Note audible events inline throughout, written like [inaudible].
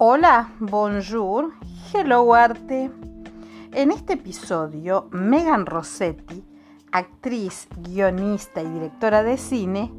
Hola, bonjour, hello arte. En este episodio, Megan Rossetti, actriz, guionista y directora de cine,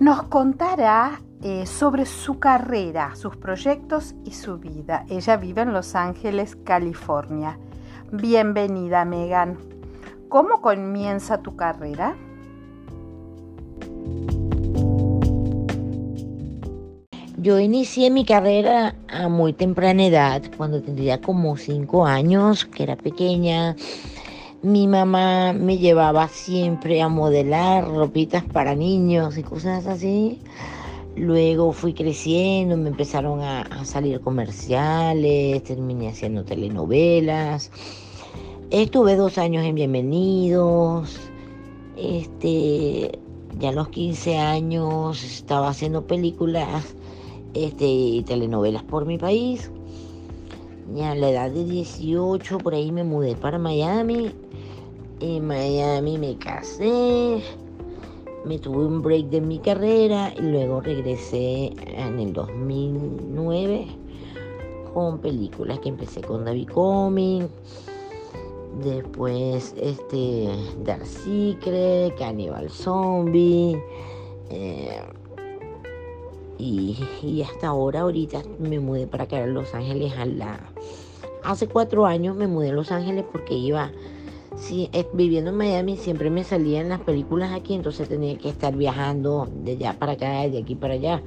nos contará eh, sobre su carrera, sus proyectos y su vida. Ella vive en Los Ángeles, California. Bienvenida, Megan. ¿Cómo comienza tu carrera? Yo inicié mi carrera a muy temprana edad, cuando tendría como cinco años, que era pequeña. Mi mamá me llevaba siempre a modelar ropitas para niños y cosas así. Luego fui creciendo, me empezaron a, salir comerciales, terminé haciendo telenovelas. Estuve dos años en Bienvenidos. Este, ya a los 15 años estaba haciendo películas este, telenovelas por mi país. Y a la edad de 18 por ahí me mudé para Miami. En Miami me casé, me tuve un break de mi carrera y luego regresé en el 2009 con películas que empecé con David Coming, después este Dark Secret, Cannibal Zombie, eh, y, hasta ahora, ahorita me mudé para acá a Los Ángeles a la... Hace cuatro años me mudé a Los Ángeles porque iba... Sí, viviendo en Miami siempre me salían las películas aquí, entonces tenía que estar viajando de allá para acá, de aquí para allá.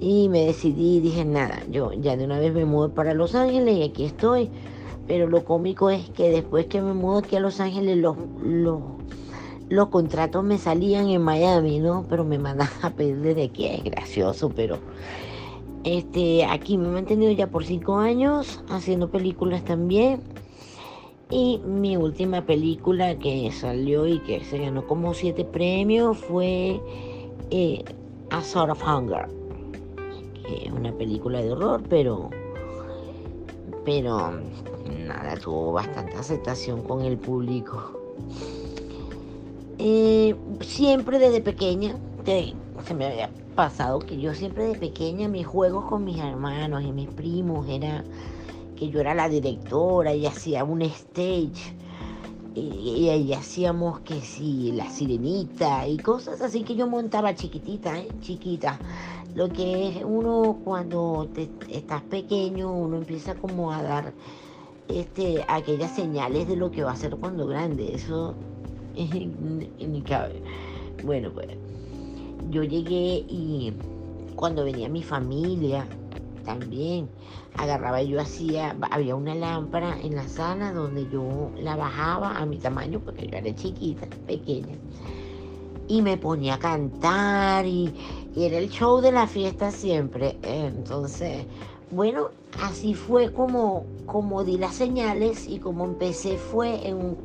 Y me decidí dije, nada, yo ya de una vez me mudo para Los Ángeles y aquí estoy. Pero lo cómico es que después que me mudo aquí a Los Ángeles, los, los los contratos me salían en Miami, ¿no? Pero me mandaban a pedir desde aquí, es gracioso, pero este, aquí me he mantenido ya por cinco años haciendo películas también. Y mi última película que salió y que se ganó como siete premios fue eh, A Sort of Hunger, que es una película de horror, pero, pero nada, tuvo bastante aceptación con el público. Eh, siempre desde pequeña, se me había pasado que yo siempre de pequeña mis juegos con mis hermanos y mis primos era que yo era la directora y hacía un stage y, ahí hacíamos que sí, la sirenita y cosas así que yo montaba chiquitita, ¿eh? chiquita. Lo que es uno cuando estás pequeño, uno empieza como a dar este, aquellas señales de lo que va a ser cuando grande. Eso [laughs] ni cabe. Bueno, pues yo llegué y cuando venía mi familia también agarraba yo hacía, había una lámpara en la sala donde yo la bajaba a mi tamaño porque yo era chiquita, pequeña. Y me ponía a cantar y, y era el show de la fiesta siempre. Entonces, bueno, así fue como, como di las señales y como empecé fue en un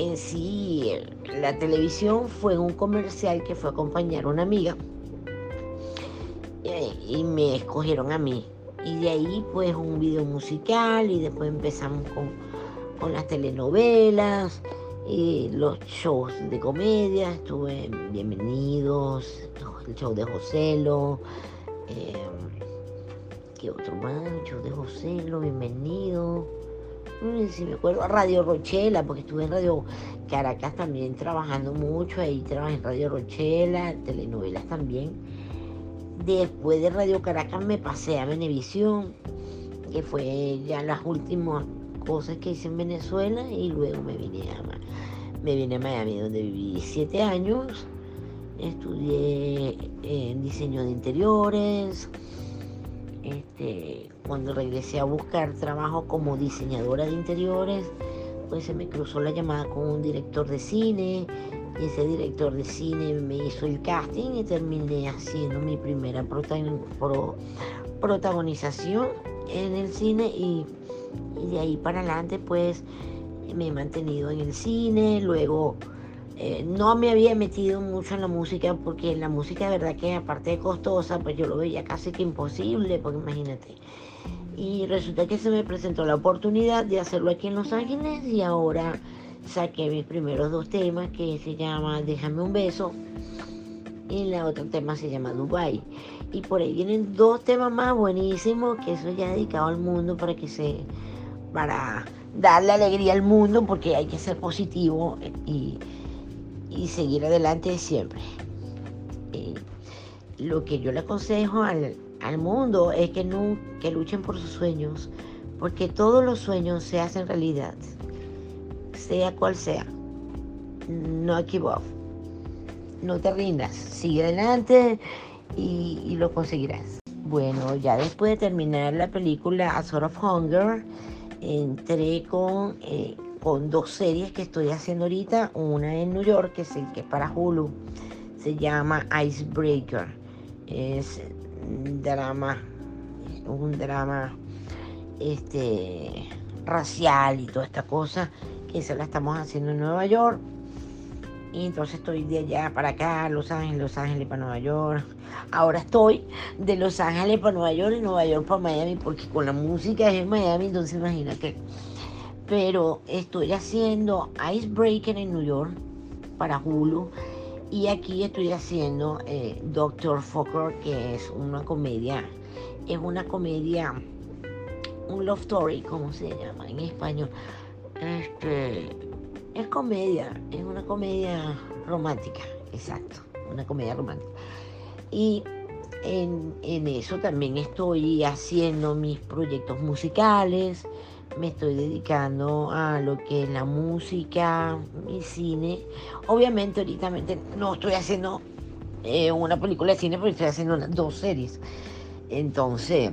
en sí la televisión fue un comercial que fue a acompañar a una amiga eh, y me escogieron a mí. Y de ahí pues un video musical y después empezamos con, con las telenovelas, y los shows de comedia, estuve Bienvenidos, el show de Joselo, eh, ¿qué otro más? El show de Joselo, Bienvenido si me acuerdo, Radio Rochela, porque estuve en Radio Caracas también trabajando mucho, ahí trabajé en Radio Rochela, telenovelas también. Después de Radio Caracas me pasé a Venevisión, que fue ya las últimas cosas que hice en Venezuela, y luego me vine a, me vine a Miami, donde viví siete años. Estudié en diseño de interiores, este, cuando regresé a buscar trabajo como diseñadora de interiores, pues se me cruzó la llamada con un director de cine y ese director de cine me hizo el casting y terminé haciendo mi primera protagonización en el cine y, de ahí para adelante pues me he mantenido en el cine, luego eh, no me había metido mucho en la música porque la música de verdad que aparte de costosa, pues yo lo veía casi que imposible, porque imagínate. Y resulta que se me presentó la oportunidad de hacerlo aquí en Los Ángeles y ahora saqué mis primeros dos temas que se llama Déjame un beso y la otra tema se llama Dubai. Y por ahí vienen dos temas más buenísimos, que eso ya dedicado al mundo para que se, para darle alegría al mundo, porque hay que ser positivo y, seguir adelante siempre. Eh, lo que yo le aconsejo al, mundo es que, no, que luchen por sus sueños, porque todos los sueños se hacen realidad, sea cual sea. No equivoques no te rindas, sigue adelante y, lo conseguirás. Bueno, ya después de terminar la película A Sort of Hunger, entré con, eh, con dos series que estoy haciendo ahorita. Una en New York, que es el que es para Hulu, se llama Icebreaker. Es un drama, un drama este, racial y toda esta cosa que se la estamos haciendo en Nueva York y entonces estoy de allá para acá, Los Ángeles, Los Ángeles para Nueva York. Ahora estoy de Los Ángeles para Nueva York y Nueva York para Miami, porque con la música es en Miami, entonces imagínate. Pero estoy haciendo Icebreaker en New York para Hulu. Y aquí estoy haciendo eh, Doctor Fokker, que es una comedia. Es una comedia, un love story, ¿cómo se llama en español? Este es comedia, es una comedia romántica, exacto, una comedia romántica. Y en, eso también estoy haciendo mis proyectos musicales, me estoy dedicando a lo que es la música, mi cine. Obviamente ahorita no estoy haciendo eh, una película de cine, pero estoy haciendo dos series. Entonces,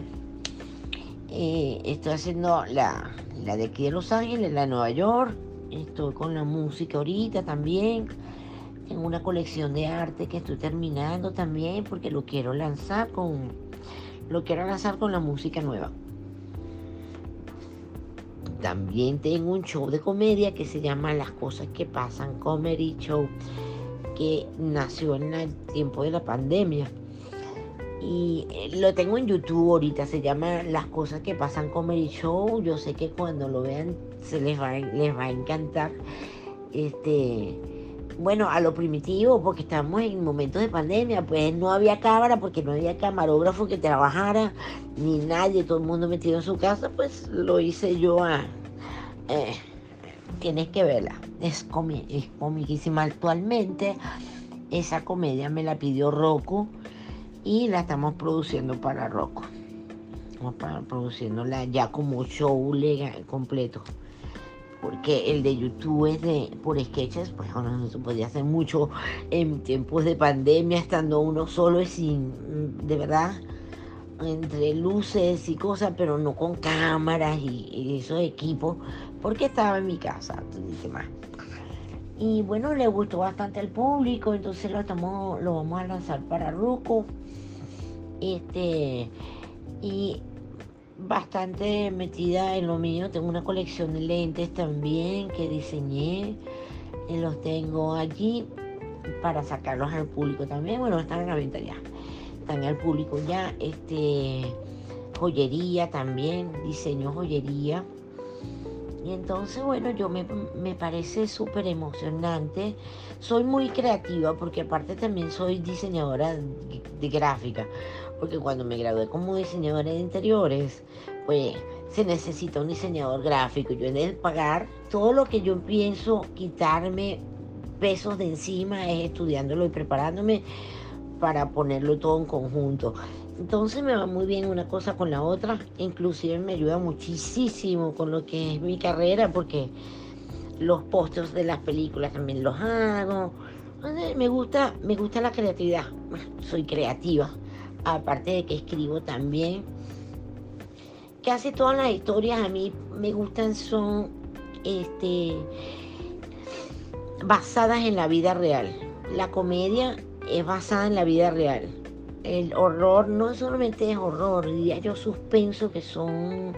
eh, estoy haciendo la, la de aquí de Los Ángeles, la de Nueva York, Estoy con la música ahorita también. en una colección de arte que estoy terminando también porque lo quiero lanzar con lo quiero lanzar con la música nueva. También tengo un show de comedia que se llama Las cosas que pasan Comedy Show que nació en el tiempo de la pandemia. Y eh, lo tengo en YouTube ahorita, se llama Las cosas que pasan Comedy Show. Yo sé que cuando lo vean se les va, les va a encantar. Este, bueno, a lo primitivo, porque estamos en momentos de pandemia, pues no había cámara, porque no había camarógrafo que trabajara, ni nadie, todo el mundo metido en su casa, pues lo hice yo a... Eh, tienes que verla, es, es comiquísima actualmente. Esa comedia me la pidió Rocco y la estamos produciendo para Rocco. Estamos produciéndola ya como show completo porque el de YouTube es de por sketches, pues ahora no se podía hacer mucho en tiempos de pandemia, estando uno solo y sin, de verdad, entre luces y cosas, pero no con cámaras y, esos equipos, porque estaba en mi casa, más. Y bueno, le gustó bastante al público, entonces lo estamos, lo vamos a lanzar para Ruco. Este, y bastante metida en lo mío. Tengo una colección de lentes también que diseñé. Y los tengo allí para sacarlos al público también. Bueno, están en la venta ya. Están al público ya. Este joyería también, diseño joyería. Y entonces, bueno, yo me, me parece súper emocionante. Soy muy creativa porque aparte también soy diseñadora de gráfica porque cuando me gradué como diseñadora de interiores, pues se necesita un diseñador gráfico. Yo en el pagar todo lo que yo pienso quitarme pesos de encima es estudiándolo y preparándome para ponerlo todo en conjunto. Entonces me va muy bien una cosa con la otra, inclusive me ayuda muchísimo con lo que es mi carrera porque los pósters de las películas también los hago. Me gusta, me gusta la creatividad. Soy creativa aparte de que escribo también. Casi todas las historias a mí me gustan son este, basadas en la vida real. La comedia es basada en la vida real. El horror no solamente es horror, diría yo suspenso, que son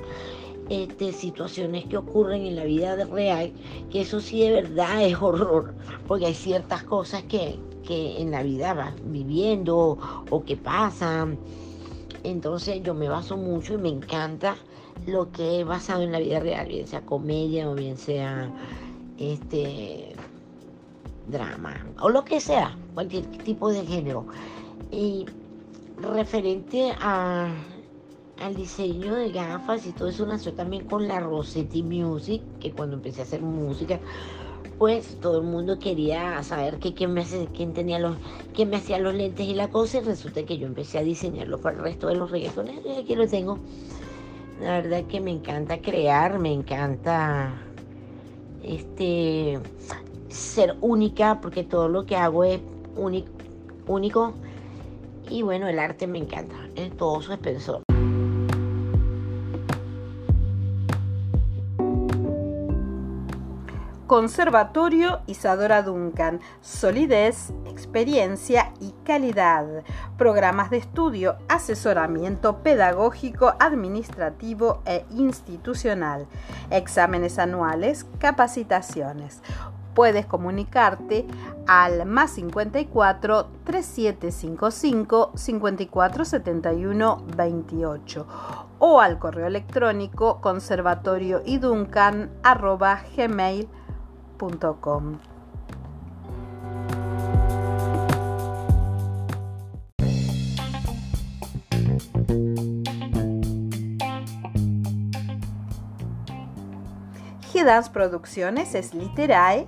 este, situaciones que ocurren en la vida real, que eso sí de verdad es horror, porque hay ciertas cosas que, que en la vida vas viviendo o que pasan. Entonces yo me baso mucho y me encanta lo que es basado en la vida real, bien sea comedia o bien sea este drama o lo que sea. cualquier tipo de género. Y referente a, al diseño de gafas y todo eso nació también con la Rossetti Music, que cuando empecé a hacer música, pues todo el mundo quería saber que quién me, quién tenía los, quién me hacía los lentes y la cosa, y resulta que yo empecé a diseñarlo para el resto de los reggaetones, y aquí lo tengo. La verdad que me encanta crear, me encanta este ser única, porque todo lo que hago es único, único. Y bueno, el arte me encanta, en todo su. Conservatorio Isadora Duncan. Solidez, experiencia y calidad. Programas de estudio, asesoramiento pedagógico, administrativo e institucional. Exámenes anuales, capacitaciones. Puedes comunicarte al más 54 3755 5471 28 o al correo electrónico conservatorioiduncan.gmail.com com. G-Dance Producciones es Literae,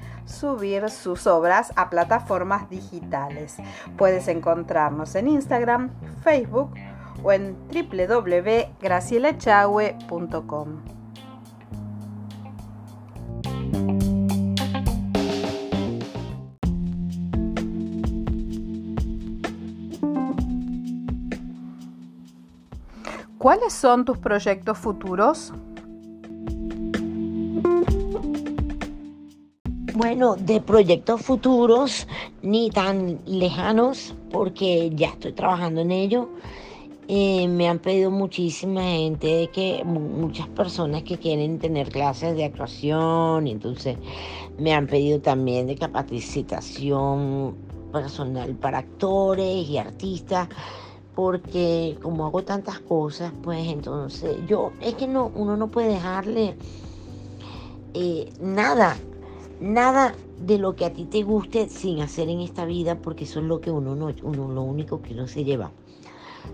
subir sus obras a plataformas digitales. Puedes encontrarnos en Instagram, Facebook o en www.gracielachahue.com. ¿Cuáles son tus proyectos futuros? Bueno, de proyectos futuros ni tan lejanos, porque ya estoy trabajando en ello. Eh, me han pedido muchísima gente, que muchas personas que quieren tener clases de actuación, entonces me han pedido también de capacitación personal para actores y artistas porque como hago tantas cosas, pues entonces yo, es que no, uno no puede dejarle eh, nada, nada de lo que a ti te guste sin hacer en esta vida, porque eso es lo que uno no, uno lo único que uno se lleva.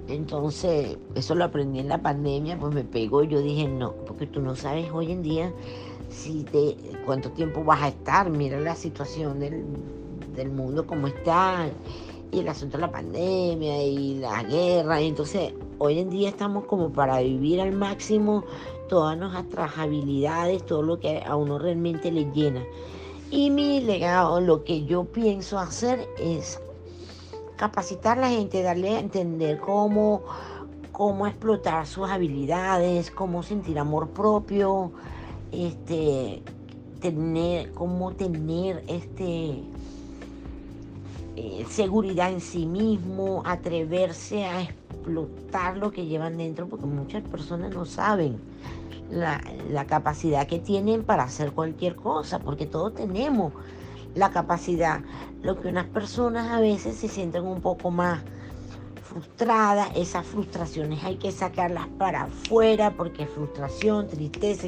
Entonces, eso lo aprendí en la pandemia, pues me pegó y yo dije, no, porque tú no sabes hoy en día si te, cuánto tiempo vas a estar, mira la situación del, del mundo como está y el asunto de la pandemia y la guerra. Y entonces hoy en día estamos como para vivir al máximo todas nuestras habilidades, todo lo que a uno realmente le llena. Y mi legado, lo que yo pienso hacer es capacitar a la gente, darle a entender cómo, cómo explotar sus habilidades, cómo sentir amor propio, este, tener, cómo tener este eh, seguridad en sí mismo, atreverse a explotar lo que llevan dentro, porque muchas personas no saben la, la capacidad que tienen para hacer cualquier cosa, porque todos tenemos la capacidad. Lo que unas personas a veces se sienten un poco más frustradas, esas frustraciones hay que sacarlas para afuera, porque frustración, tristeza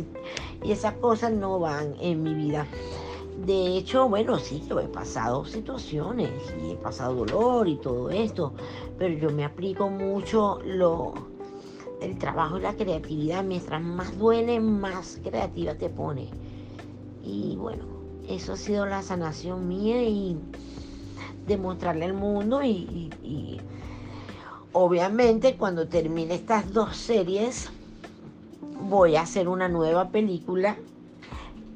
y esas cosas no van en mi vida. De hecho, bueno, sí, yo he pasado situaciones y he pasado dolor y todo esto, pero yo me aplico mucho lo, el trabajo y la creatividad. Mientras más duele, más creativa te pone. Y bueno, eso ha sido la sanación mía y demostrarle al mundo y, y obviamente cuando termine estas dos series voy a hacer una nueva película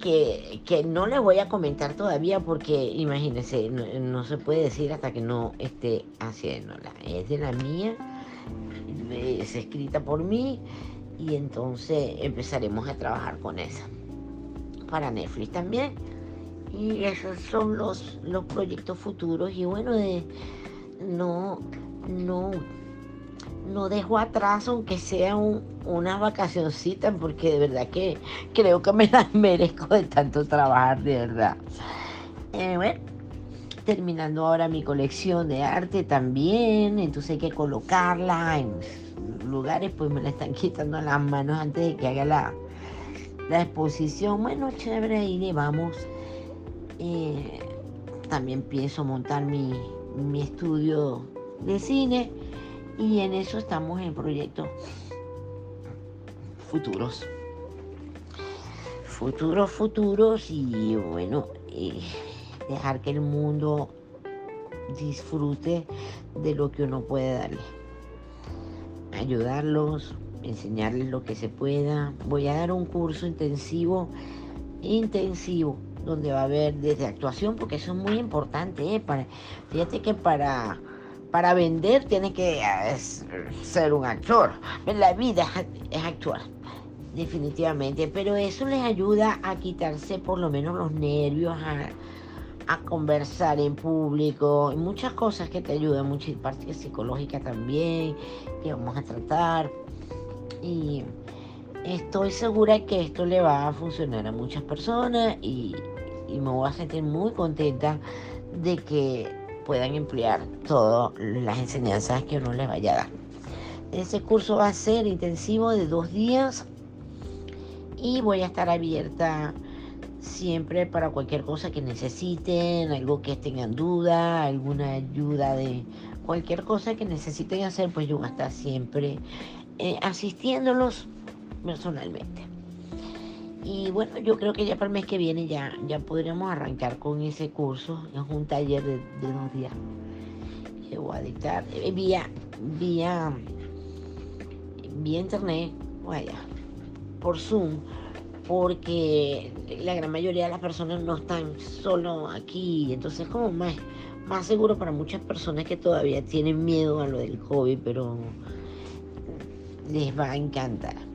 que, no le voy a comentar todavía porque imagínense, no, se puede decir hasta que no esté haciéndola. Es de la mía, es escrita por mí y entonces empezaremos a trabajar con esa. Para Netflix también. Y esos son los, los proyectos futuros y bueno, de no, no no dejo atrás aunque sea un, unas vacacioncitas porque de verdad que creo que me [laughs] las merezco de tanto trabajar, de verdad. Eh, bueno, terminando ahora mi colección de arte también, entonces hay que colocarla en lugares, pues me la están quitando las manos antes de que haga la, la exposición. Bueno, chévere, ahí le vamos. Eh, también pienso montar mi, mi estudio de cine y en eso estamos en proyectos futuros. Futuros, futuros y bueno, eh, dejar que el mundo disfrute de lo que uno puede darle. Ayudarlos, enseñarles lo que se pueda. Voy a dar un curso intensivo, intensivo, donde va a haber desde actuación, porque eso es muy importante. ¿eh? Para, fíjate que para, para vender tiene que eh, ser un actor. La vida es actuar, definitivamente. Pero eso les ayuda a quitarse por lo menos los nervios, a, conversar en público, muchas cosas que te ayudan, muchas partes psicológicas también, que vamos a tratar. Y estoy segura que esto le va a funcionar a muchas personas y, y me voy a sentir muy contenta de que puedan emplear todas las enseñanzas que uno les vaya a dar. Ese curso va a ser intensivo de dos días y voy a estar abierta siempre para cualquier cosa que necesiten, algo que tengan duda, alguna ayuda de cualquier cosa que necesiten hacer, pues yo voy a estar siempre eh, asistiéndolos personalmente. Y bueno, yo creo que ya para el mes que viene ya, ya podríamos arrancar con ese curso. Es un taller de, dos días que voy a dictar eh, vía, vía, vía internet, vaya, por Zoom porque la gran mayoría de las personas no están solo aquí, entonces es como más, más seguro para muchas personas que todavía tienen miedo a lo del COVID, pero les va a encantar.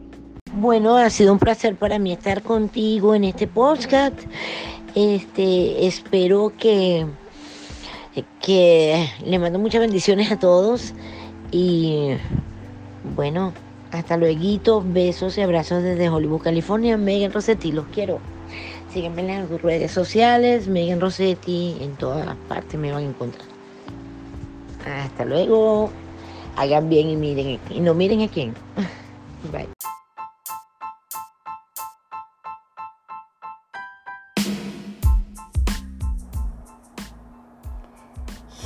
Bueno, ha sido un placer para mí estar contigo en este podcast. Este, espero que, que le mando muchas bendiciones a todos y bueno, hasta luego, besos y abrazos desde Hollywood, California. Megan Rossetti, los quiero. Sígueme en las redes sociales, Megan Rossetti, en todas partes me van a encontrar. Hasta luego. Hagan bien y miren y no miren a quién. [laughs] Bye.